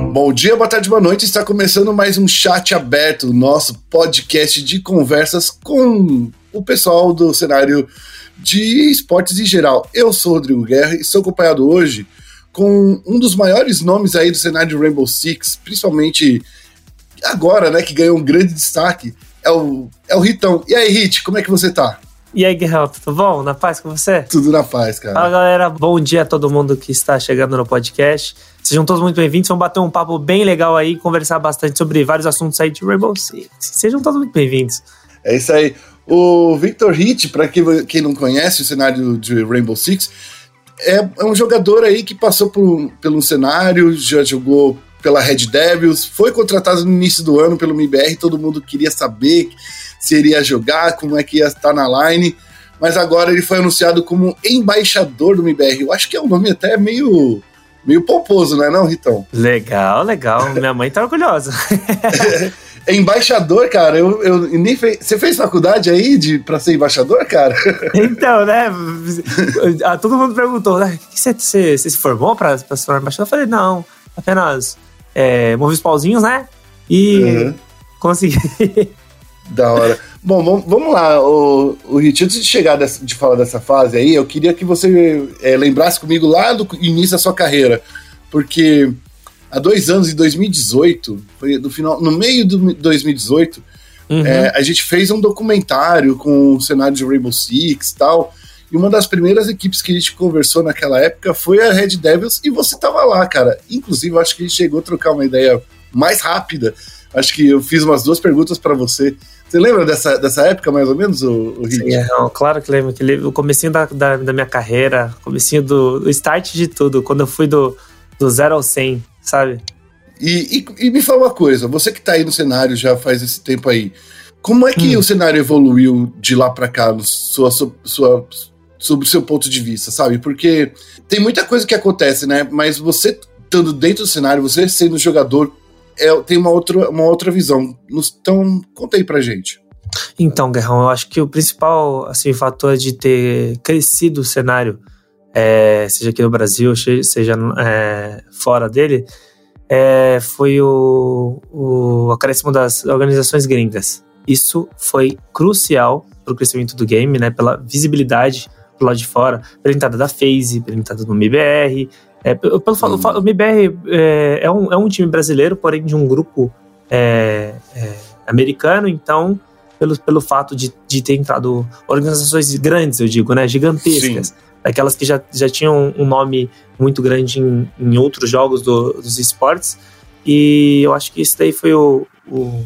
Bom dia, boa tarde, boa noite. Está começando mais um chat aberto, nosso podcast de conversas com o pessoal do cenário de esportes em geral. Eu sou o Rodrigo Guerra e sou acompanhado hoje com um dos maiores nomes aí do cenário de Rainbow Six, principalmente agora, né, que ganhou um grande destaque, é o, é o Ritão. E aí, Rit, como é que você tá? E aí, Guerrero, tudo bom? Na paz com você? Tudo na paz, cara. Fala, galera. Bom dia a todo mundo que está chegando no podcast. Sejam todos muito bem-vindos. Vamos bater um papo bem legal aí, conversar bastante sobre vários assuntos aí de Rainbow Six. Sejam todos muito bem-vindos. É isso aí. O Victor Hit, para quem, quem não conhece o cenário de Rainbow Six, é, é um jogador aí que passou por, pelo cenário, já jogou pela Red Devils, foi contratado no início do ano pelo MIBR, todo mundo queria saber se iria jogar, como é que ia estar na line, mas agora ele foi anunciado como embaixador do MIBR. Eu acho que é um nome até meio meio pomposo, não é não, Ritão? Legal, legal. Minha mãe tá orgulhosa. embaixador, cara, eu, eu nem fei... Você fez faculdade aí de, pra ser embaixador, cara? Então, né? Todo mundo perguntou, né? Você, você, você se formou pra, pra se tornar embaixador? Eu falei, não, apenas é, movi os pauzinhos, né? E uhum. consegui. Da hora. Bom, vamos, vamos lá, o, o antes de chegar dessa, de falar dessa fase aí, eu queria que você é, lembrasse comigo lá do início da sua carreira, porque há dois anos, em 2018, foi no final, no meio de 2018, uhum. é, a gente fez um documentário com o cenário de Rainbow Six e tal, e uma das primeiras equipes que a gente conversou naquela época foi a Red Devils, e você tava lá, cara. Inclusive, acho que a gente chegou a trocar uma ideia mais rápida. Acho que eu fiz umas duas perguntas para você você lembra dessa, dessa época, mais ou menos, o, o? Sim, é, não, claro que lembro. Que o comecinho da, da, da, minha carreira, comecinho do, do start de tudo, quando eu fui do, do zero ao 100, sabe? E, e, e, me fala uma coisa, você que tá aí no cenário já faz esse tempo aí, como é que hum. o cenário evoluiu de lá para cá, sua, sua, sua, sobre o seu ponto de vista, sabe? Porque tem muita coisa que acontece, né? Mas você estando dentro do cenário, você sendo jogador, é, tem uma outra, uma outra visão. Então, conta aí pra gente. Então, Guerrão, eu acho que o principal assim, fator de ter crescido o cenário, é, seja aqui no Brasil, seja é, fora dele, é, foi o, o acréscimo das organizações gringas. Isso foi crucial para o crescimento do game, né, pela visibilidade do lado de fora, pela entrada da FaZe, pela entrada do MIBR, é, pelo, pelo, hum. O MBR é, é, um, é um time brasileiro, porém de um grupo é, é, americano, então, pelo, pelo fato de, de ter entrado organizações grandes, eu digo, né, gigantescas, Sim. aquelas que já, já tinham um nome muito grande em, em outros jogos do, dos esportes, e eu acho que isso daí foi o, o,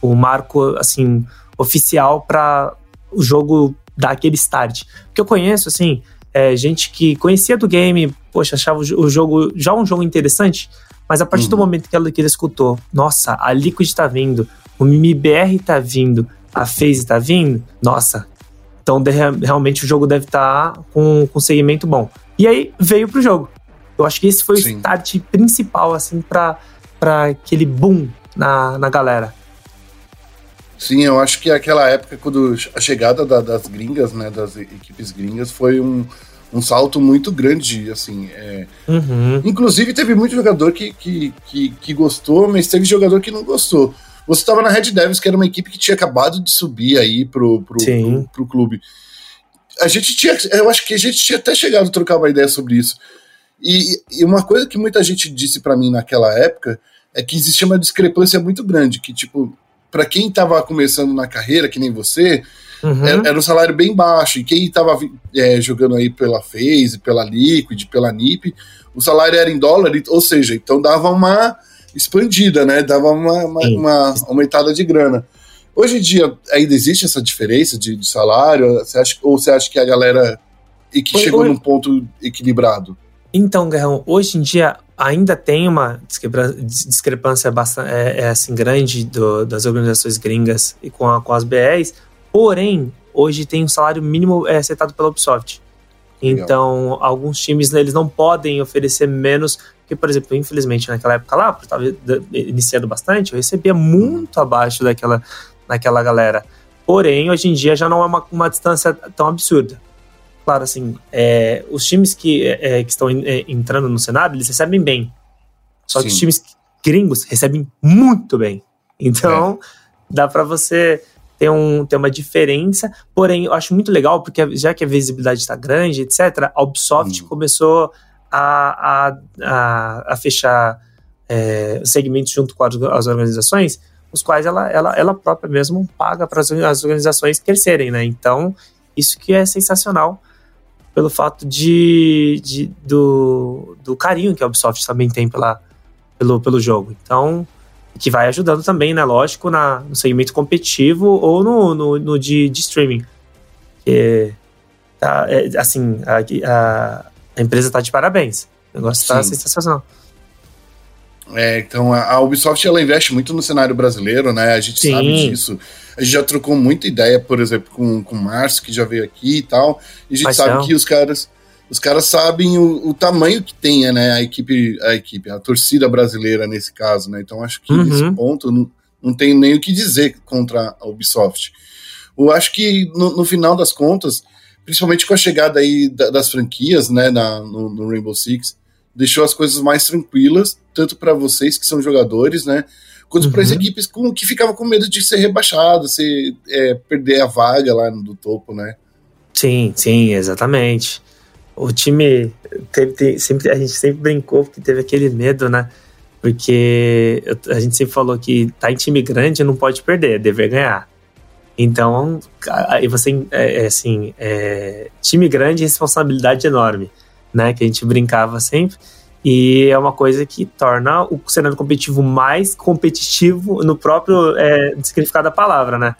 o marco, assim, oficial para o jogo dar aquele start. Porque eu conheço, assim, é, gente que conhecia do game, poxa, achava o jogo já um jogo interessante, mas a partir uhum. do momento que ela, que ele escutou, nossa, a Liquid tá vindo, o MIBR tá vindo, a FaZe tá vindo, nossa, então de, realmente o jogo deve estar tá com, com um segmento bom. E aí veio pro jogo. Eu acho que esse foi Sim. o start principal, assim, pra, pra aquele boom na, na galera. Sim, eu acho que aquela época, quando a chegada da, das gringas, né, das equipes gringas, foi um, um salto muito grande, assim. É... Uhum. Inclusive, teve muito jogador que, que, que, que, gostou, mas teve jogador que não gostou. Você estava na Red Devils, que era uma equipe que tinha acabado de subir aí pro, pro, pro, pro, clube. A gente tinha, eu acho que a gente tinha até chegado a trocar uma ideia sobre isso. E, e uma coisa que muita gente disse para mim naquela época é que existia uma discrepância muito grande, que tipo, para quem estava começando na carreira, que nem você, uhum. era, era, um salário bem baixo. E quem estava é, jogando aí pela FaZe, pela Liquid, pela NiP, o salário era em dólar, ou seja, então dava uma expandida, né? Dava uma, uma, uma aumentada de grana. Hoje em dia ainda existe essa diferença de, de salário? Você acha, ou você acha que a galera e que chegou num ponto equilibrado? Então, Guerrão, hoje em dia ainda tem uma discrepância bastante é, é assim grande do, das organizações gringas e com, a, com as BRs, porém hoje tem um salário mínimo é, setado pela Ubisoft. Então, Legal. alguns times né, eles não podem oferecer menos, porque, por exemplo, infelizmente naquela época lá, porque estava iniciando bastante, eu recebia muito abaixo daquela, daquela galera. Porém, hoje em dia já não é uma, uma distância tão absurda claro, assim, é, os times que, é, é que estão é, entrando no cenário, eles recebem bem. Só Sim. que os times gringos recebem muito bem. Então, é. dá para você ter, um, ter uma diferença. Porém, eu acho muito legal, porque já que a visibilidade está grande, etc., a Ubisoft hum. começou a, a, a, a fechar é, segmentos junto com as, as, organizações, os quais ela, ela, ela própria mesmo paga para as organizações crescerem, né? Então, isso que é sensacional pelo fato de, de, do, do carinho que a Ubisoft também tem pela, pelo, pelo jogo. Então, que vai ajudando também, né? Lógico, na, no segmento competitivo ou no, no, no de, de, streaming. Que, tá, é, assim, a, a, empresa tá de parabéns. O negócio tá Sim. sensacional. É, então a Ubisoft ela investe muito no cenário brasileiro, né? A gente Sim. sabe disso. A gente já trocou muita ideia, por exemplo, com, com o Márcio, que já veio aqui e tal. E a gente Mas sabe não. que os caras os caras sabem o, o, tamanho que tem, né, a equipe, a equipe, a torcida brasileira nesse caso, né? Então acho que uhum. nesse ponto não, não tem nem o que dizer contra a Ubisoft. Eu acho que no, no final das contas, principalmente com a chegada aí da, das franquias, né, na, no, no, Rainbow Six, deixou as coisas mais tranquilas, tanto para vocês que são jogadores, né, quanto uhum. para as equipes com, que ficavam com medo de ser rebaixado, ser, é, perder a vaga lá do topo, né? Sim, sim, exatamente o time teve, teve, sempre a gente sempre brincou que teve aquele medo, né? Porque a gente sempre falou que tá em time grande não pode perder, é dever ganhar. Então, aí você é, é, assim, é, time grande responsabilidade enorme, né? Que a gente brincava sempre. E é uma coisa que torna o cenário competitivo mais competitivo no próprio é, significado da palavra, né?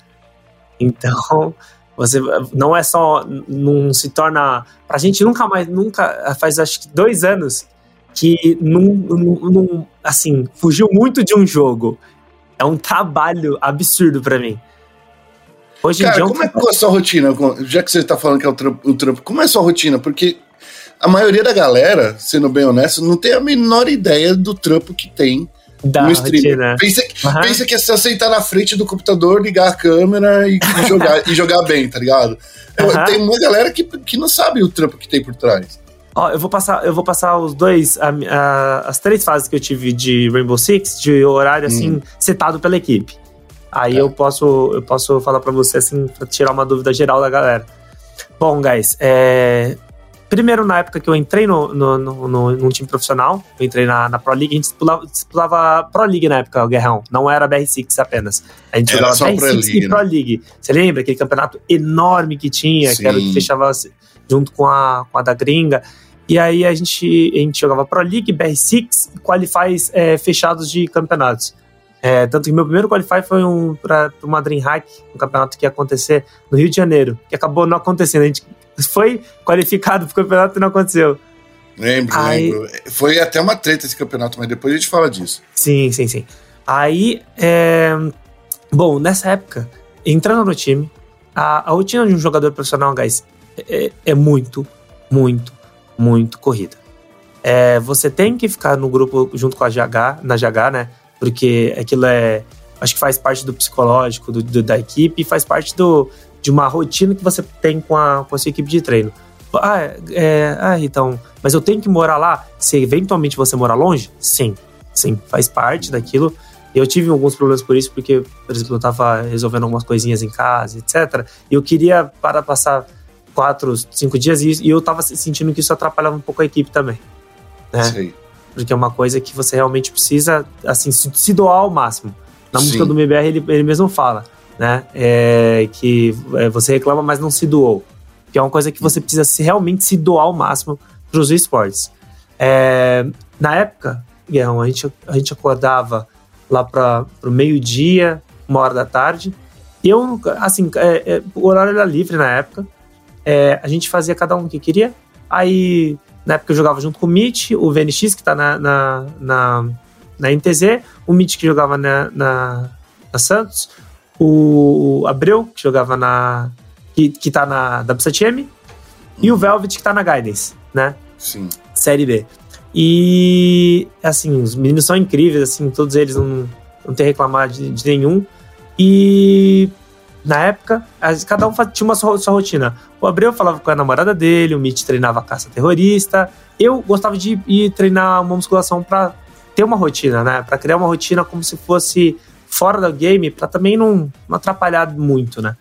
Então, você não é só. Não se torna. Pra gente nunca mais. Nunca. Faz acho que dois anos que não, assim, fugiu muito de um jogo. É um trabalho absurdo para mim. Hoje Cara, em dia, como é, é a sua rotina? Já que você tá falando que é o trampo, o trampo, como é a sua rotina? Porque a maioria da galera, sendo bem honesto, não tem a menor ideia do trampo que tem da no stream. Pensa, uhum. pensa que é só sentar na frente do computador, ligar a câmera e, jogar, e jogar bem, tá ligado? Uhum. Tem uma galera que, que não sabe o trampo que tem por trás. Ó, eu vou passar, eu vou passar os dois, a, a, as três fases que eu tive de Rainbow Six, de horário assim, hum. setado pela equipe. Aí é. eu posso, eu posso falar para você assim, pra tirar uma dúvida geral da galera. Bom, guys, é, Primeiro, na época que eu entrei no, no, no, no num time profissional, eu entrei na, na Pro League, a gente disputava, disputava Pro League na época, o Guerrão. Não era BR6 apenas. A gente era jogava BR6 Pro League, e Pro né? League. Você lembra aquele campeonato enorme que tinha, Sim. que era o que fechava junto com a, com a da gringa. E aí a gente, a gente jogava Pro League, BR6 e qualifies é, fechados de campeonatos. É, tanto que meu primeiro qualify foi um, para uma Dreamhack, um campeonato que ia acontecer no Rio de Janeiro, que acabou não acontecendo. A gente foi qualificado pro campeonato e não aconteceu. Lembro, Aí, lembro. Foi até uma treta esse campeonato, mas depois a gente fala disso. Sim, sim, sim. Aí, é... bom, nessa época, entrando no time, a, a rotina de um jogador profissional, guys, é, é muito, muito, muito corrida. É, você tem que ficar no grupo junto com a GH, na GH, né? Porque aquilo é. Acho que faz parte do psicológico do, do da equipe e faz parte do, de uma rotina que você tem com a, com a sua equipe de treino. Ah, é, ah, então, mas eu tenho que morar lá? Se eventualmente você morar longe? Sim, sim, faz parte daquilo. Eu tive alguns problemas por isso, porque, por exemplo, eu estava resolvendo algumas coisinhas em casa, etc. E eu queria para passar quatro, cinco dias e, eu estava sentindo que isso atrapalhava um pouco a equipe também. Né? Sim. Porque é uma coisa que você realmente precisa, assim, se, doar ao máximo. Na Sim. música do MBR, ele, ele mesmo fala né? É, que é, você reclama, mas não se doou. Que é uma coisa que você precisa se, realmente se doar ao máximo para os esportes. É, na época, Guerrão, a gente, a gente acordava lá para o meio-dia, uma hora da tarde. E eu, assim, é, é, o horário era livre na época. É, a gente fazia cada um o que queria. Aí, na época, eu jogava junto com o Mitch, o VNX, que está na, na, na, na NTZ, o Mitch, que jogava na, na, na Santos, o Abreu, que jogava na. que, que tá na WCTM, e o Velvet, que tá na Guidance, né? Sim. Série B. E, assim, os meninos são incríveis, assim, todos eles não, não tem reclamar de, de nenhum. E na época, cada um tinha uma sua, sua, rotina. O Abreu falava com a namorada dele, o Mitch treinava caça terrorista. Eu gostava de ir treinar uma musculação para ter uma rotina, né? Para criar uma rotina como se fosse fora do game, para também não, não atrapalhar muito, né?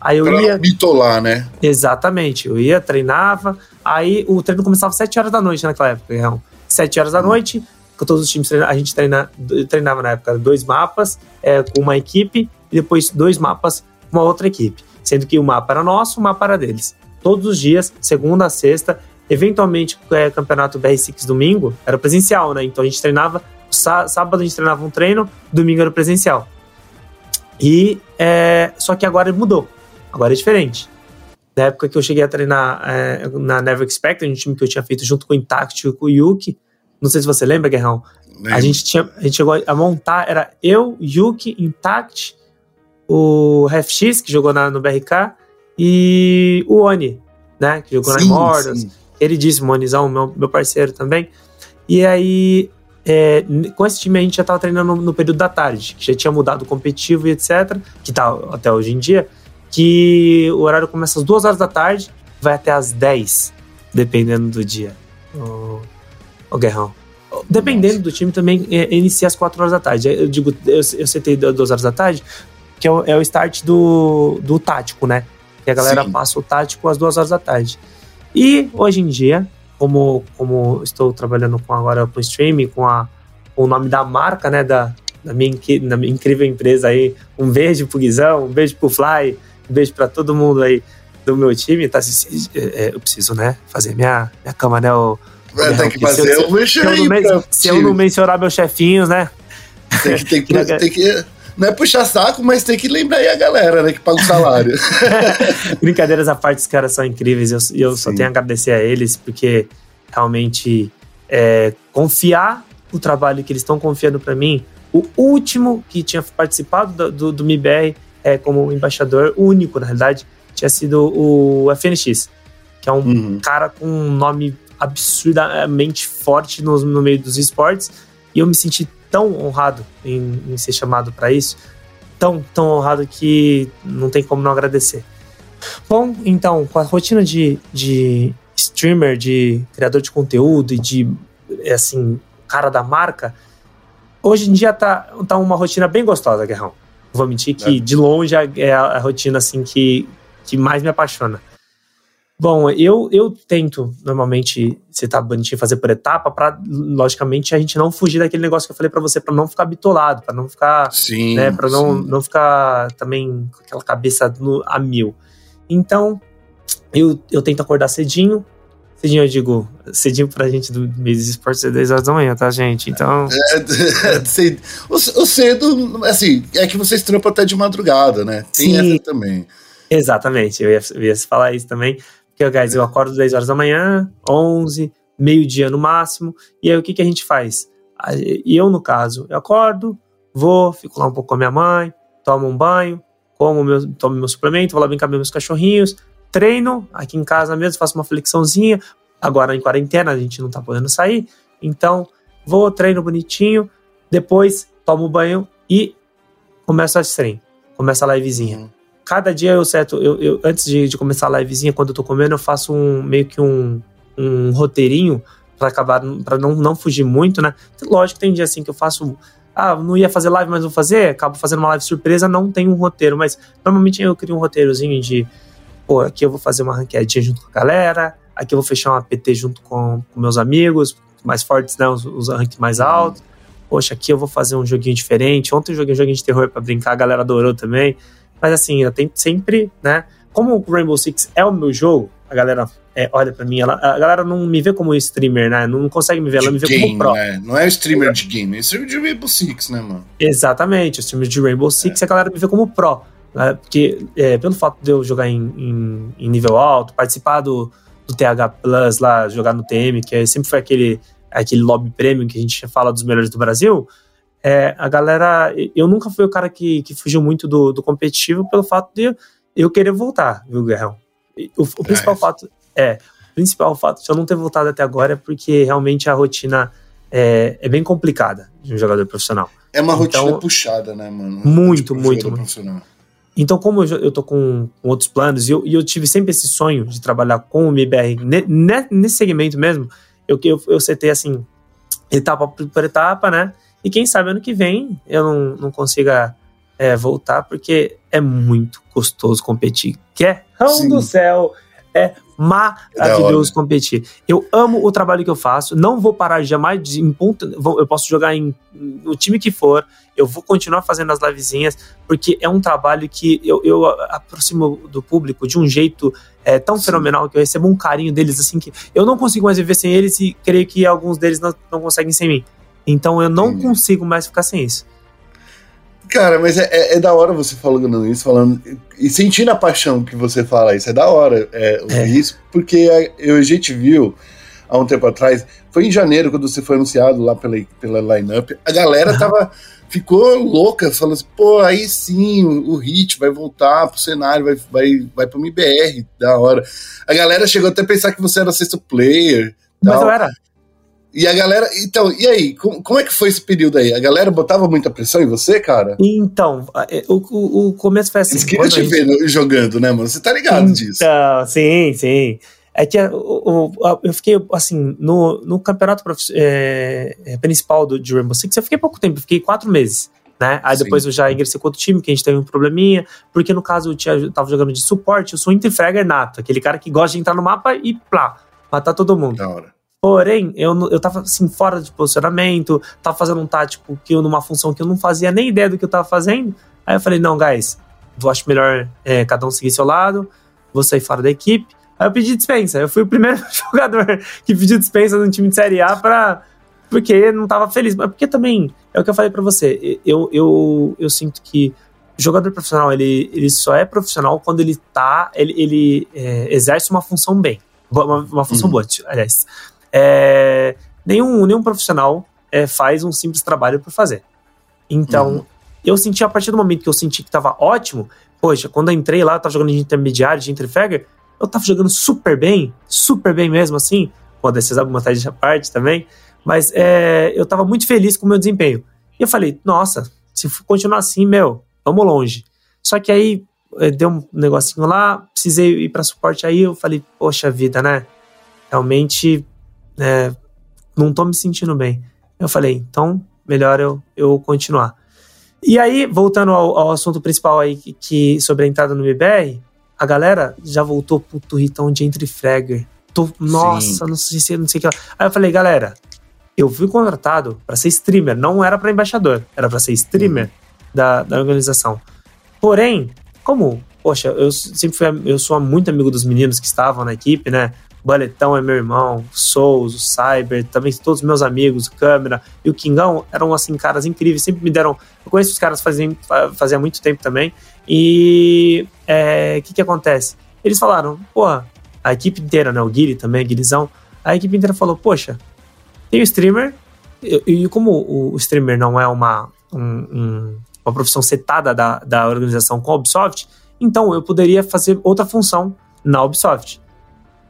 Aí eu pra ia. bitolar, né? Exatamente. Eu ia, treinava. Aí o treino começava às 7 horas da noite naquela época, então, 7 horas da hum. noite, com todos os times a gente treina, treinava na época dois mapas é, com uma equipe e depois dois mapas com uma outra equipe. Sendo que o mapa era nosso, o mapa era deles. Todos os dias, segunda a sexta, eventualmente é, campeonato BR6 domingo, era presencial, né? Então a gente treinava, sábado a gente treinava um treino, domingo era presencial. E é, só que agora mudou. Agora é diferente. Na época que eu cheguei a treinar é, na Never Expect, um time que eu tinha feito junto com o Intact e com o Yuki, não sei se você lembra, Guerrão. A gente, tinha, a gente chegou a montar, era eu, Yuki, Intact, o RefX, que jogou na, no BRK, e o Oni, né? Que jogou sim, na Immortals. Ele disse, o Onizão, meu, meu parceiro também. E aí, é, com esse time a gente já estava treinando no, no, período da tarde, que já tinha mudado o competitivo e etc, que tá até hoje em dia, que o horário começa às duas horas da tarde, vai até às 10, dependendo do dia. O, o Guerrão. Dependendo do time também, é, inicia às 4 horas da tarde. Eu digo, eu, eu citei 2 horas da tarde, que é o, é o start do, do tático, né? Que a galera Sim. passa o tático às 2 horas da tarde. E hoje em dia, como, como estou trabalhando com agora com streaming, com, a, com o nome da marca, né? Da, da, minha, da minha incrível empresa aí. Um beijo pro Guizão, um beijo pro Fly, um beijo para todo mundo aí do meu time. Tá, é, eu preciso, né? Fazer minha, minha cama, né? O, é, tem que fazer o um se, eu, se eu não mencionar meus chefinhos, né? Tem que, tem que, tem que não é puxar saco, mas tem que lembrar aí a galera, né, que paga o salário. Brincadeiras à parte, os caras são incríveis. Eu, eu só tenho a agradecer a eles, porque realmente é, confiar o trabalho que eles estão confiando para mim. O último que tinha participado do, do, do MIBR é, como embaixador, único, na realidade, tinha sido o FNX, que é um uhum. cara com um nome absurdamente forte no, no meio dos esportes. E eu me senti tão honrado em, em ser chamado para isso, tão, tão honrado que não tem como não agradecer. Bom, então, com a rotina de, de streamer, de criador de conteúdo e de, assim, cara da marca, hoje em dia tá, tá uma rotina bem gostosa, Guerrão. Vou mentir que, é. de longe, é a, a rotina, assim, que, que mais me apaixona. Bom, eu, eu tento normalmente, se tá bonitinho, fazer por etapa, para logicamente a gente não fugir daquele negócio que eu falei para você, para não ficar bitolado, para não ficar, sim, né, para não, não ficar também com aquela cabeça no, a mil. Então, eu, eu tento acordar cedinho. Cedinho eu digo, cedinho pra gente do meio dos esportes é 10 horas da manhã, tá, gente? Então. É, é, o, o cedo, assim, é que vocês trampam até de madrugada, né? Tem Sim, essa também. Exatamente, eu ia, eu ia falar isso também. Porque, guys, eu acordo 10 horas da manhã, 11, meio-dia no máximo. E aí o que, que a gente faz? E eu, no caso, eu acordo, vou, fico lá um pouco com a minha mãe, tomo um banho, como meu, tomo meu suplemento, vou lá brincar com meus cachorrinhos, treino aqui em casa mesmo, faço uma flexãozinha. Agora em quarentena a gente não tá podendo sair, então vou, treino bonitinho, depois tomo banho e começo a stream, começa a livezinha. Cada dia eu certo, eu, eu antes de, de, começar a livezinha, quando eu tô comendo, eu faço um meio que um, um roteirinho para acabar, para não, não fugir muito, né? Lógico, tem dia assim que eu faço. Ah, não ia fazer live, mas vou fazer, acabo fazendo uma live surpresa, não tem um roteiro, mas normalmente eu crio um roteirozinho de, pô, aqui eu vou fazer uma ranqueadinha junto com a galera, aqui eu vou fechar uma PT junto com, com meus amigos, mais fortes, né, os, os mais altos. Poxa, aqui eu vou fazer um joguinho diferente. Ontem eu joguei um joguinho de terror para brincar, a galera adorou também. Mas assim, eu tento sempre, né? Como o Rainbow Six é o meu jogo, a galera é, olha pra mim, ela, a galera não me vê como streamer, né? Não consegue me ver, ela me vê game, como pro. Né? Não é streamer de game, é streamer de Rainbow Six, né, mano? Exatamente, streamer de Rainbow Six, é. a galera me vê como pro. Né? Porque é, pelo fato de eu jogar em, em, em nível alto, participar do, do TH Plus lá, jogar no TM, que é, sempre foi aquele, aquele lobby premium que a gente fala dos melhores do Brasil, é, a galera. Eu nunca fui o cara que, que fugiu muito do, do competitivo pelo fato de eu querer voltar, viu, Guerrão? O, o principal é. fato. É, o principal fato de eu não ter voltado até agora é porque realmente a rotina é, é bem complicada de um jogador profissional. É uma então, rotina puxada, né, mano? Muito, muito. muito. Então, como eu, eu tô com, com outros planos, e eu, e eu tive sempre esse sonho de trabalhar com o MBR ne, ne, nesse segmento mesmo, eu, eu, eu setei assim, etapa por etapa, né? E quem sabe ano que vem eu não, não consiga é, voltar, porque é muito gostoso competir. Que Sim. do céu! É maravilhoso competir. Eu amo o trabalho que eu faço, não vou parar jamais de, em ponto, eu posso jogar em no time que for, eu vou continuar fazendo as livezinhas, porque é um trabalho que eu, eu aproximo do público de um jeito é, tão Sim. fenomenal que eu recebo um carinho deles assim que eu não consigo mais viver sem eles e creio que alguns deles não, não conseguem sem mim. Então eu não Sim. consigo mais ficar sem isso. Cara, mas é, é, é, da hora você falando isso, falando. E sentindo a paixão que você fala isso, é da hora é, é. isso, porque a, eu, a gente viu há um tempo atrás, foi em janeiro, quando você foi anunciado lá pela, pela line-up, a galera uhum. tava. Ficou louca, falando assim, pô, aí sim, o, o Hit vai voltar pro cenário, vai, vai, vai pro MBR, da hora. A galera chegou até a pensar que você era sexto player. Mas tal. eu era. E a galera. Então, e aí? Como, como, é que foi esse período aí? A galera botava muita pressão em você, cara? Então, é, o, o, o começo foi assim. Eles queriam te ver gente... jogando, né, mano? Você tá ligado então, disso. Sim, sim. É que o, o, eu fiquei, assim, no, no campeonato é, é, principal do, de Rainbow Six, eu fiquei pouco tempo, eu fiquei quatro meses. Né? Aí Sim. depois eu já ingressei com outro time, que a gente teve um probleminha, porque no caso eu, tinha, eu tava jogando de suporte, eu sou interfragger nato, aquele cara que gosta de entrar no mapa e plá, matar todo mundo. Da hora. Porém, eu, eu tava assim, fora de posicionamento, tava fazendo um tático que eu, numa função que eu não fazia nem ideia do que eu tava fazendo. Aí eu falei, não, guys, eu acho melhor é, cada um seguir seu lado, vou sair fora da equipe. Aí eu pedi dispensa. Eu fui o primeiro jogador que pediu dispensa no time de Série A pra. Porque não tava feliz. Mas porque também, é o que eu falei para você, eu, eu, eu sinto que jogador profissional, ele, ele só é profissional quando ele tá. Ele, ele é, exerce uma função bem. Uma, uma função uhum. boa, aliás é, nenhum, nenhum profissional é, faz um simples trabalho por fazer. Então, uhum. eu senti, a partir do momento que eu senti que estava ótimo, poxa, quando eu entrei lá, eu tava jogando de intermediário, de entrefagger, eu tava jogando super bem, super bem mesmo, assim, pode ser alguma tarde à parte também, mas é, eu tava muito feliz com o meu desempenho. E eu falei, nossa, se continuar assim, meu, vamos longe. Só que aí é, deu um negocinho lá, precisei ir para suporte aí, eu falei, poxa vida, né? Realmente é, não tô me sentindo bem. Eu falei, então melhor eu, eu continuar. E aí, voltando ao, ao assunto principal aí, que, que, sobre a entrada no MBR, a galera já voltou pro turritão de entre fragger. Tô, nossa, não sei se não sei o que lá. Aí eu falei, galera, eu fui contratado para ser streamer, não era para embaixador, era para ser streamer uhum. da, da organização. Porém, como, poxa, eu sempre fui, eu sou muito amigo dos meninos que estavam na equipe, né? Baletão é meu irmão, Souls, o Cyber, também todos meus amigos, Câmera e o Kingão eram assim caras incríveis, sempre me deram. Eu conheço os caras fazia, fazia muito tempo também. E o é, que que acontece? Eles falaram, pô, a equipe inteira, né? O Guiri também, Guirizão, a equipe inteira falou, poxa, tem o streamer, e, e como o, o, streamer não é uma, um, um, uma profissão setada da, da organização com a Ubisoft, então eu poderia fazer outra função na Ubisoft.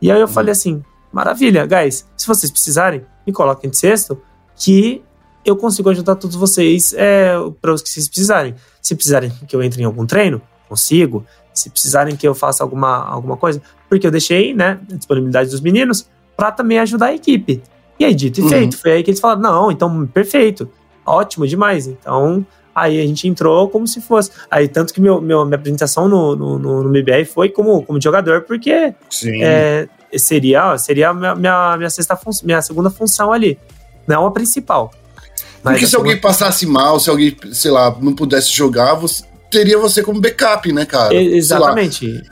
E aí eu falei assim: maravilha, guys, se vocês precisarem, me coloquem de sexto, que eu consigo ajudar todos vocês é, para os que vocês precisarem. Se precisarem que eu entre em algum treino, consigo. Se precisarem que eu faça alguma, alguma coisa, porque eu deixei, né, a disponibilidade dos meninos para também ajudar a equipe. E aí, dito e uhum. feito, foi aí que eles falaram: não, então, perfeito, ótimo demais. Então, Aí a gente entrou como se fosse. Aí, tanto que meu, meu minha apresentação no, no, no, no MBR foi como, como jogador, porque é, seria, seria a minha, minha, minha, sexta minha segunda função ali. Não a principal. Mas porque se alguém passasse mal, se alguém, sei lá, não pudesse jogar, você, teria você como backup, né, cara? Exatamente.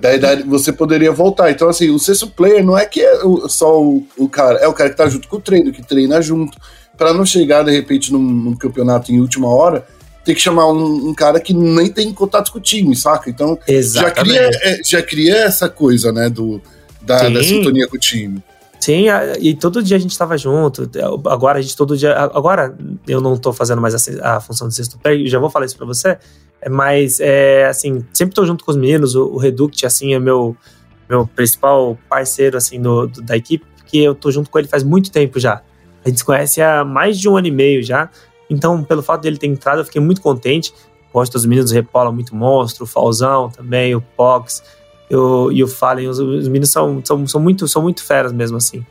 Daí, daí, você poderia voltar. Então, assim, o sexto player não é que é só o, o cara, é o cara que tá junto com o treino, que treina junto para não chegar de repente num, num, campeonato em última hora, ter que chamar um, um, cara que nem tem contato com o time, saca? Então já cria, é, já cria essa coisa, né, do, da, da sintonia com o time. Sim, e todo dia a gente estava junto. Agora a gente todo dia. Agora eu não estou fazendo mais a, a, função de sexto pé, já vou falar isso para você. É, mas, é, assim, sempre estou junto com os meninos. O, o Reduct, assim, é meu, meu principal parceiro, assim, do, do, da equipe, porque eu tô junto com ele faz muito tempo já. A gente se conhece há mais de um ano e meio já. Então, pelo fato dele ter entrado, eu fiquei muito contente. Gosto dos meninos do Repola, muito monstro, o Falzão também, o Pox eu, e o Fallen. Os, os meninos são, são, são, muito, são muito feras mesmo assim.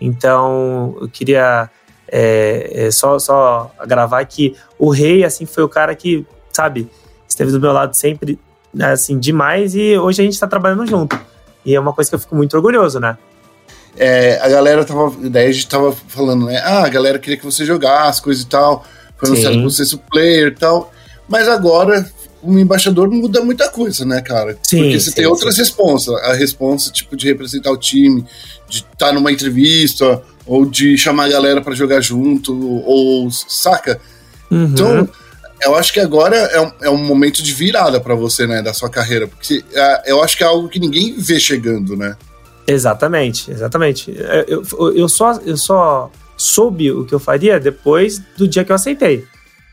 Então, eu queria é, é, só, só gravar que o Rei, assim, foi o cara que, sabe, esteve do meu lado sempre, assim, demais e hoje a gente tá trabalhando junto. E é uma coisa que eu fico muito orgulhoso, né? É, a galera tava. Daí a gente tava falando, né? Ah, a galera queria que você jogasse, coisa e tal. Foi anunciado que você o player e tal. Mas agora um embaixador muda muita coisa, né, cara? Sim, Porque você sim, tem outras sim. responsas. A responsa, tipo, de representar o time, de estar tá numa entrevista, ou de chamar a galera para jogar junto, ou saca? Uhum. Então, eu acho que agora é um, é um momento de virada para você, né, da sua carreira. Porque é, eu acho que é algo que ninguém vê chegando, né? Exatamente, exatamente. É, eu, eu, só, eu só soube o que eu faria depois do dia que eu aceitei.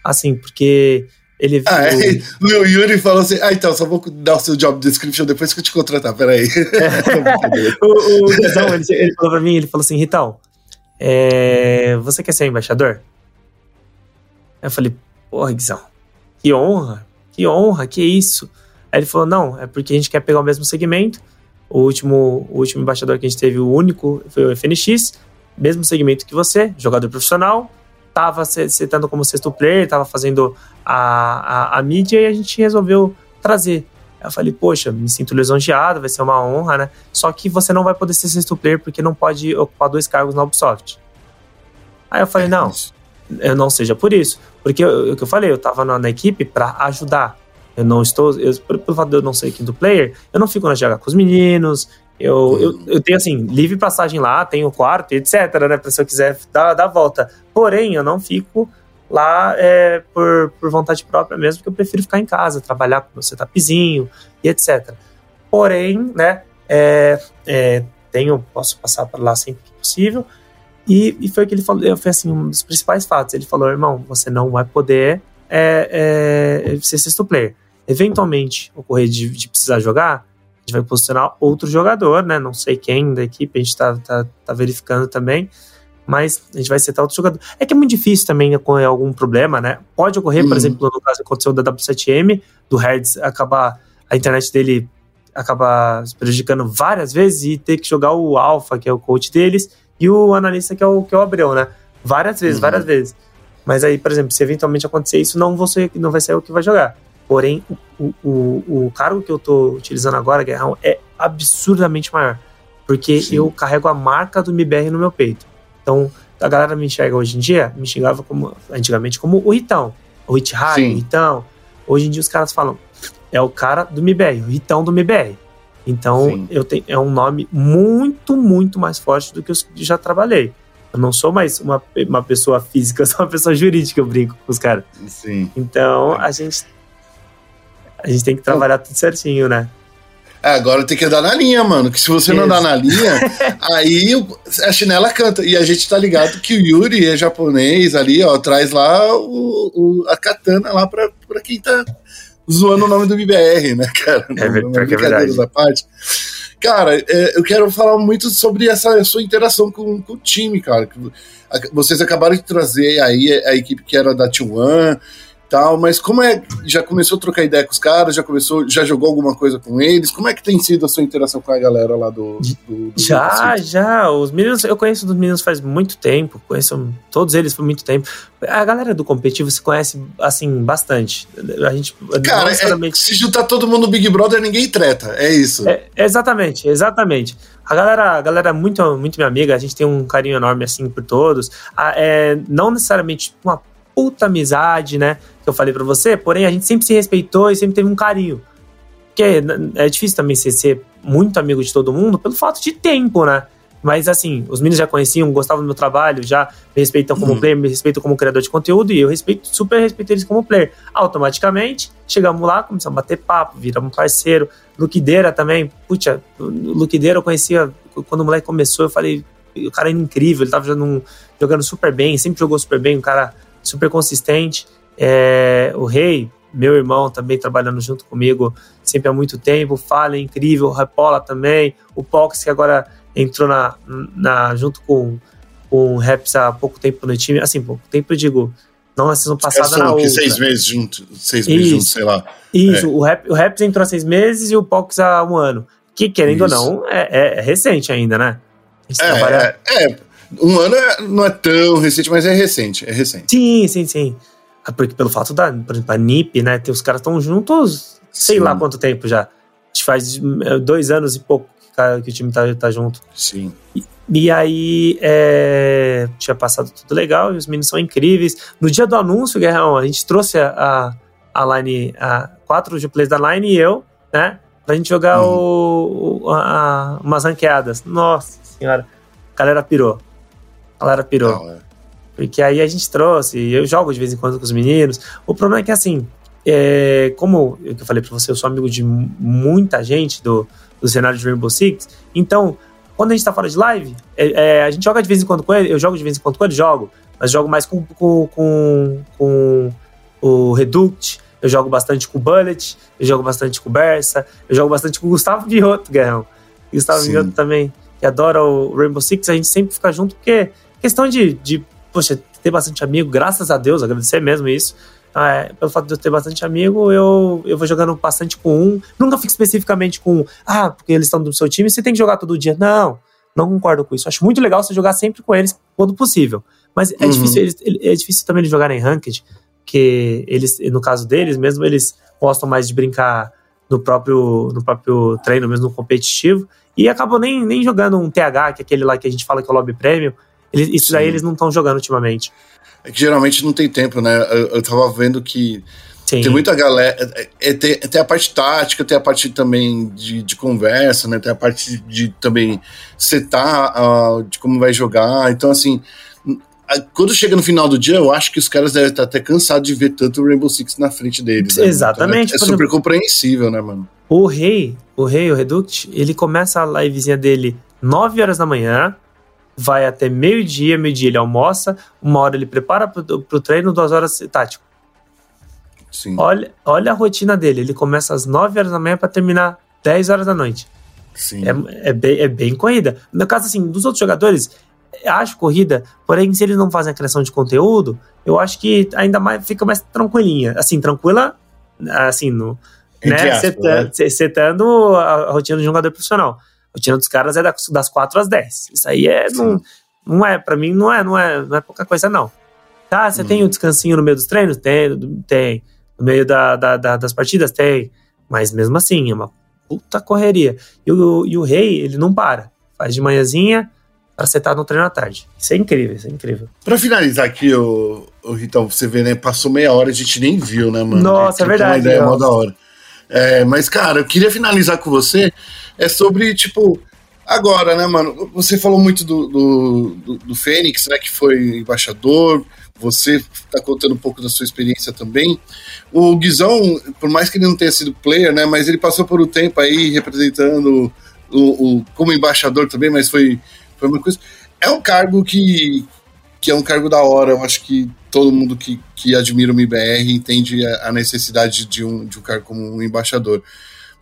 Assim, porque ele ah, é? o Yuri falou assim: Ah, então, só vou dar o seu job description depois que eu te contratar, peraí. É. o o Guizão, ele, ele, falou pra mim: ele falou assim, Ritão, é, você quer ser embaixador? Aí eu falei: Porra, Guizão, que honra, que honra, que isso. Aí ele falou: Não, é porque a gente quer pegar o mesmo segmento. O último, o último embaixador que a gente teve, o único, foi o FNX, mesmo segmento que você, jogador profissional, estava setando como sexto player, estava fazendo a, a, a, mídia e a gente resolveu trazer. Eu falei, poxa, me sinto lisonjeado, vai ser uma honra, né? Só que você não vai poder ser sexto player porque não pode ocupar dois cargos na Ubisoft. Aí eu falei, não, eu não seja por isso. Porque o que eu falei, eu estava na, na, equipe para ajudar. Eu não estou, eu, pelo fato de eu não ser quinto player, eu não fico na jogar com os meninos, eu, eu, eu, tenho, assim, livre passagem lá, tenho quarto, etc, né? Pra se eu quiser dar, dar a volta. Porém, eu não fico lá é, por, por vontade própria mesmo, porque eu prefiro ficar em casa, trabalhar com meu setupzinho e etc. Porém, né, é, é, tenho, posso passar para lá sempre que possível. E, e foi o que ele falou, foi assim, um dos principais fatos. Ele falou, irmão, você não vai poder é, é, ser sexto player. Eventualmente, ocorrer de, de precisar jogar, gente vai posicionar outro jogador, né? Não sei quem da equipe, a gente tá, tá, tá verificando também. Mas a gente vai setar outro jogador. É que é muito difícil também ocorrer algum problema, né? Pode ocorrer, uhum. por exemplo, no caso que aconteceu da W7M, do Hertz acabar, a internet dele acabar se prejudicando várias vezes e ter que jogar o Alpha, que é o coach deles, e o analista, que é o, que é o Abreu, né? Várias vezes, uhum. várias vezes. Mas aí, por exemplo, se eventualmente acontecer isso, não, você, não vai ser o que vai jogar. Porém, o, o, o cargo que eu estou utilizando agora, Guerrão, é absurdamente maior. Porque Sim. eu carrego a marca do MBR no meu peito. Então, a galera me enxerga hoje em dia, me xingava como, antigamente como o Ritão. O Hit High, o Ritão. Hoje em dia os caras falam, é o cara do MBR, o Ritão do MBR. Então, eu tenho, é um nome muito, muito mais forte do que eu já trabalhei. Eu não sou mais uma, uma pessoa física, eu sou uma pessoa jurídica, eu brinco com os caras. Sim. Então, a gente a gente tem que trabalhar tudo certinho, né? É, agora tem que andar na linha, mano. Que se você Isso. não andar na linha, aí a chinela canta. E a gente tá ligado que o Yuri é japonês ali, ó, traz lá o, o a katana lá pra, pra quem tá zoando o nome do BBR, né, cara? É, não, não é brincadeiras à parte. Cara, é, eu quero falar muito sobre essa sua interação com, com o time, cara. Vocês acabaram de trazer aí a equipe que era da T1, tal, mas como é, já começou a trocar ideia com os caras, já começou, já jogou alguma coisa com eles? Como é que tem sido a sua interação com a galera lá do, do, do Já, já, os meninos, eu conheço dos meninos faz muito tempo, conheço todos eles por muito tempo. A galera do competitivo se conhece assim bastante. A gente Cara, é, se juntar todo mundo no Big Brother, ninguém treta, é isso. É, exatamente, exatamente. A galera, a galera é muito, muito minha amiga, a gente tem um carinho enorme assim por todos. Ah, é, não necessariamente uma puta amizade, né? Que eu falei para você, porém a gente sempre se respeitou e sempre teve um carinho. Porque é difícil também ser, ser muito amigo de todo mundo pelo fato de tempo, né? Mas assim, os meninos já conheciam, gostavam do meu trabalho, já me respeitam como uhum. player, me respeitam como criador de conteúdo e eu respeito, super respeito eles como player. Automaticamente, chegamos lá, começamos a bater papo, viramos parceiro. Luquideira também, putz, Luquideira eu conhecia quando o moleque começou, eu falei, o cara é incrível, ele tava jogando, jogando super bem, sempre jogou super bem, um cara super consistente. É, o Rei, meu irmão, também trabalhando junto comigo sempre há muito tempo. Fala, é incrível. O Rapola também. O Pox, que agora entrou na, na, junto com, com o Raps há pouco tempo no time. Assim, pouco tempo eu digo. Não na season passada, na outra. seis meses junto, seis meses sei lá. Isso, é. o, Rap, o Raps entrou há seis meses e o Pox há um ano. Que, querendo Isso. ou não, é, é, é recente ainda, né? É, trabalha... é, é, Um ano é, não é tão recente, mas é recente, é recente. Sim, sim, sim. Ah, porque pelo fato da, por exemplo, a NIP, né? Os caras estão juntos, sei sim. lá quanto tempo já. Acho que faz é, dois anos e pouco que o time tá, tá junto. Sim. E, e aí é, tinha passado tudo legal e os meninos são incríveis. No dia do anúncio, Guerrão, a gente trouxe a, a, a line, a quatro players da line e eu, né? Pra gente jogar uhum. o, a, umas ranqueadas. Nossa senhora, a galera pirou. A galera pirou. Não, é. Porque aí a gente trouxe, eu jogo de vez em quando com os meninos. O problema é que, assim, é, como eu falei pra você, eu sou amigo de muita gente do, do cenário de Rainbow Six. Então, quando a gente tá fora de live, é, é, a gente joga de vez em quando com ele, eu jogo de vez em quando com ele, jogo. Mas jogo mais com, com, com, com o Reduct, eu jogo bastante com o Bullet, eu jogo bastante com o Bersa, eu jogo bastante com o Gustavo Vioto, Guerrão. Gustavo Sim. Vioto também, que adora o Rainbow Six, a gente sempre fica junto, porque questão de, de poxa, ter bastante amigo, graças a Deus, agradecer mesmo isso. É, pelo fato de eu ter bastante amigo, eu, eu vou jogando bastante com um. Nunca fico especificamente com, ah, porque eles estão do seu time, você tem que jogar todo dia. Não, não concordo com isso. Acho muito legal você jogar sempre com eles quando possível. Mas é, uhum. difícil, eles, é difícil também eles jogarem ranked, que eles, no caso deles, mesmo eles gostam mais de brincar no próprio, no próprio treino, mesmo no competitivo, e acabam nem, nem jogando um TH, que é aquele lá que a gente fala que é o lobby premium, eles, isso Sim. daí eles não estão jogando ultimamente. É que geralmente não tem tempo, né? Eu, eu tava vendo que Sim. tem muita galera. É, é, tem, tem, a parte tática, tem a parte também de, de conversa, né? Tem a parte de, de também setar uh, de como vai jogar. Então, assim, quando chega no final do dia, eu acho que os caras devem estar até cansados de ver tanto o Rainbow Six na frente deles. Né? Exatamente. Então, é, é super compreensível, né, mano? O rei, o rei, o Reduct, ele começa a livezinha dele 9 horas da manhã, vai até meio-dia, meio-dia ele almoça, uma hora ele prepara pro, pro treino, duas horas tático. Sim. Olha, olha a rotina dele, ele começa às 9 horas da manhã para terminar 10 horas da noite. Sim. É, é, bem, é bem corrida. No caso, assim, dos outros jogadores, acho corrida, porém, se eles não fazem a criação de conteúdo, eu acho que ainda mais fica mais tranquilinha. Assim, tranquila, assim, no, né, aspas, setando, né? setando a rotina do jogador profissional. A rotina dos caras é das 4 às 10. Isso aí é, não, não é, pra mim, não é, não é, não é pouca coisa, não. Tá, você hum. tem um descansinho no meio dos treinos? Tem, tem. No meio da, da, da, das partidas? Tem. Mas mesmo assim, é uma puta correria. E o, e o rei, ele não para. Faz de manhãzinha, para você estar no treino à tarde. Isso é incrível, isso é incrível. Para finalizar aqui, o, o Ritão, você vê, né? Passou meia hora, a gente nem viu, né, mano? Nossa, é verdade. Uma ideia mó da hora. É, mas, cara, eu queria finalizar com você. É sobre, tipo, agora, né, mano? Você falou muito do, do, do, do Fênix, né? Que foi embaixador. Você está contando um pouco da sua experiência também. O Guizão, por mais que ele não tenha sido player, né? Mas ele passou por um tempo aí representando o, o como embaixador também, mas foi foi uma coisa. É um cargo que, que é um cargo da hora. Eu acho que todo mundo que, que admira o MIBR entende a, a necessidade de um, de um cargo como um embaixador.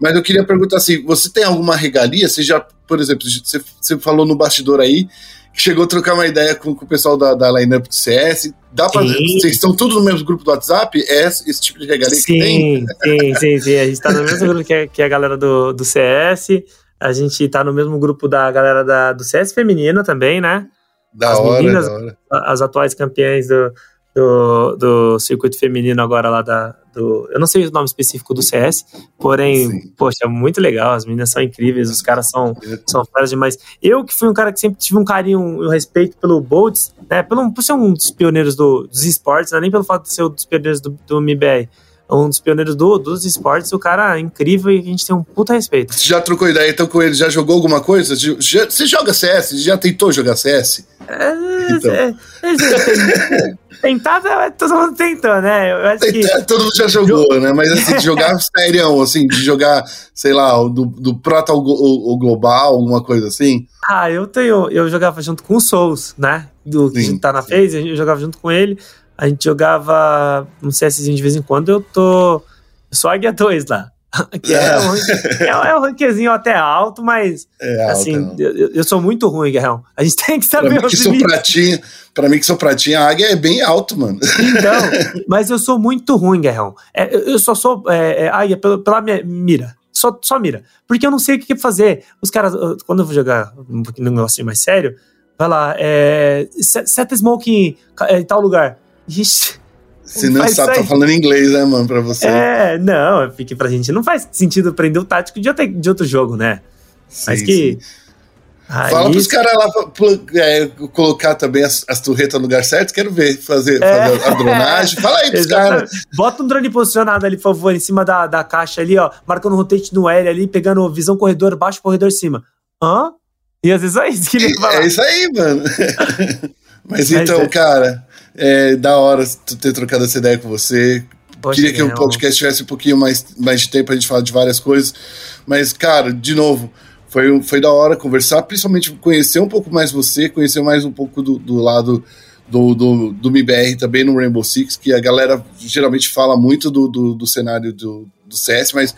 Mas eu queria perguntar assim: você tem alguma regalia? Você já, por exemplo, você, você falou no bastidor aí que chegou a trocar uma ideia com, com o pessoal da, da lineup do CS. Dá pra, vocês estão todos no mesmo grupo do WhatsApp? É esse, tipo de regalia sim, que tem? Sim, sim, sim. A gente está no mesmo grupo que a, que a galera do, do CS. A gente tá no mesmo grupo da galera da, do CS feminino também, né? Da as hora, meninas, da hora. As atuais campeãs do, do, do circuito feminino agora lá da. Do, eu não sei o nome específico do CS, porém, Sim. poxa, é muito legal. As meninas são incríveis, os caras são, são feras demais. Eu, que fui um cara que sempre tive um carinho e um respeito pelo Boltz, né? Pelo, por ser um dos pioneiros do, dos esportes, né, nem pelo fato de ser um dos pioneiros do, do MBR um dos pioneiros do, dos esportes, o cara é incrível e a gente tem um puta respeito. Você já trocou ideia então com ele? Já jogou alguma coisa? Já, você joga CS? Já tentou jogar CS? É, então. é, é, tentar, é, todo mundo tentou, né? Eu acho Tentar, que... Todo mundo já jogou, né? Mas assim, de jogar sério, assim, de jogar, sei lá, do, do Prota ao, ao, Global, alguma coisa assim. Ah, eu tenho. Eu jogava junto com o Souls, né? Do que tá na FaZe, eu jogava junto com ele a gente jogava um CSzinho de vez em quando, eu tô. Eu sou Águia 2 lá. Que é, um, é, é um ranquezinho até alto, mas é assim, alto, eu, eu, sou muito ruim, Guerrão. A gente tem que saber pra mim que sou pratinho, Pra mim que sou pratinho, a águia é bem alto, mano. Então, mas eu sou muito ruim, Guerrão. É, eu só sou é, é, águia pela, pela minha mira. Só, só mira. Porque eu não sei o que fazer. Os caras, quando eu vou jogar um negócio mais sério, vai lá, é, seta smoke em tal lugar. Ixi. Você não sabe, tá falando inglês, né, mano, pra você. É, não, fique pra gente. Não faz sentido aprender o tático de outro, de outro jogo, né? Sim, Mas que. Aí... Fala pros caras lá é, colocar também as, as turretas no lugar certo. Quero ver fazer, é. fazer a dronagem. Fala aí pros caras. Bota um drone posicionado ali, por favor, em cima da, da caixa ali, ó. Marcando rotate no L ali, pegando visão corredor baixo, corredor cima. Hã? E às vezes é isso que ele fala. É isso aí, mano. Mas então, é. cara, é da hora ter trocado essa ideia com você. Poxa, Queria que o podcast tivesse um pouquinho mais, mais de tempo pra gente falar de várias coisas. Mas, cara, de novo, foi, foi da hora conversar, principalmente conhecer um pouco mais você, conhecer mais um pouco do, do lado do, do, do MIBR também no Rainbow Six, que a galera geralmente fala muito do, do, do cenário do, do CS, mas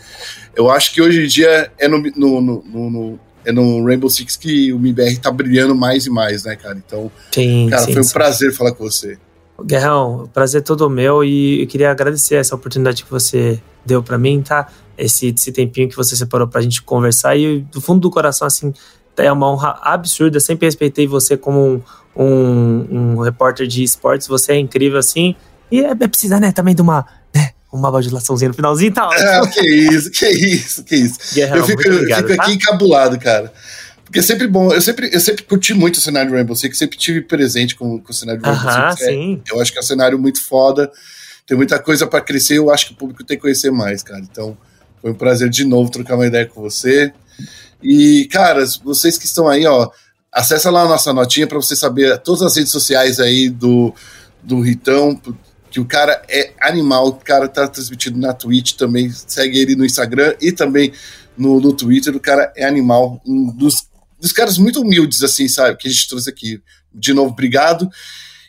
eu acho que hoje em dia é no, no, no, no é no Rainbow Six que o MIBR tá brilhando mais e mais, né, cara? Então, sim, cara, sim, foi um sim. prazer falar com você. Guerrão, prazer é todo meu e eu queria agradecer essa oportunidade que você deu para mim, tá? esse, esse tempinho que você separou pra gente conversar. E do fundo do coração, assim, é uma honra absurda. Sempre respeitei você como um, um, um repórter de esportes. Você é incrível, assim. E é, é precisar, né, também de uma, uma bajulaçãozinha no finalzinho e tal. É, que isso, que isso, que isso. Guerrão, eu fico, obrigado, eu fico tá? aqui encabulado, cara. Porque é sempre bom, eu sempre, eu sempre curti muito o cenário do Rainbow Six, sempre tive presente com, com o cenário do Rainbow Six. É, sim. eu acho que é um cenário muito foda, tem muita coisa para crescer, eu acho que o público tem que conhecer mais, cara. Então, foi um prazer de novo trocar uma ideia com você. E, cara, vocês que estão aí, ó, acessa lá a nossa notinha para você saber todas as redes sociais aí do, do Ritão, que o cara é animal, o cara tá transmitindo na Twitch também, segue ele no Instagram e também no, no Twitter, o cara é animal, um dos, dos caras muito humildes, assim, sabe, que a gente trouxe aqui. De novo, obrigado.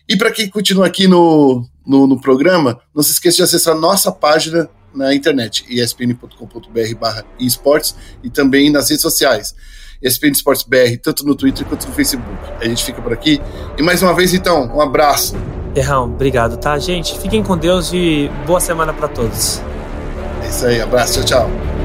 E para quem continua aqui no, no, no, programa, não se esqueça de acessar nossa página na internet, espn.com.br barra esportes e também nas redes sociais. ESPN Esportes BR, tanto no Twitter quanto no Facebook. A gente fica por aqui. E mais uma vez, então, um abraço. Errão, obrigado, tá? Gente, fiquem com Deus e boa semana para todos. É isso aí, abraço, tchau, tchau.